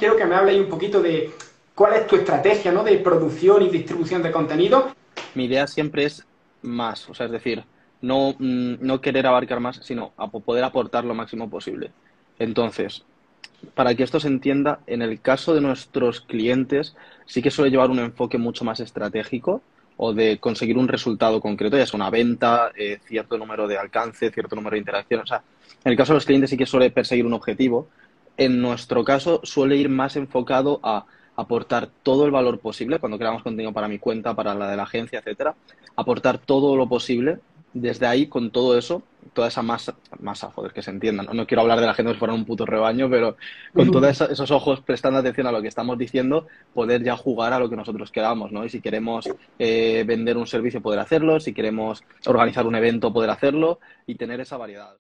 quiero que me hables un poquito de cuál es tu estrategia ¿no? de producción y distribución de contenido. Mi idea siempre es más, o sea, es decir, no, mm, no querer abarcar más, sino poder aportar lo máximo posible. Entonces, para que esto se entienda, en el caso de nuestros clientes, sí que suele llevar un enfoque mucho más estratégico o de conseguir un resultado concreto, ya sea una venta, eh, cierto número de alcance, cierto número de interacciones. O sea, en el caso de los clientes sí que suele perseguir un objetivo. En nuestro caso suele ir más enfocado a aportar todo el valor posible cuando creamos contenido para mi cuenta, para la de la agencia, etcétera, aportar todo lo posible desde ahí, con todo eso, toda esa masa, masa, joder, que se entienda, ¿no? quiero hablar de la gente que fuera un puto rebaño, pero con todos esos ojos prestando atención a lo que estamos diciendo, poder ya jugar a lo que nosotros queramos, ¿no? Y si queremos eh, vender un servicio, poder hacerlo, si queremos organizar un evento, poder hacerlo y tener esa variedad.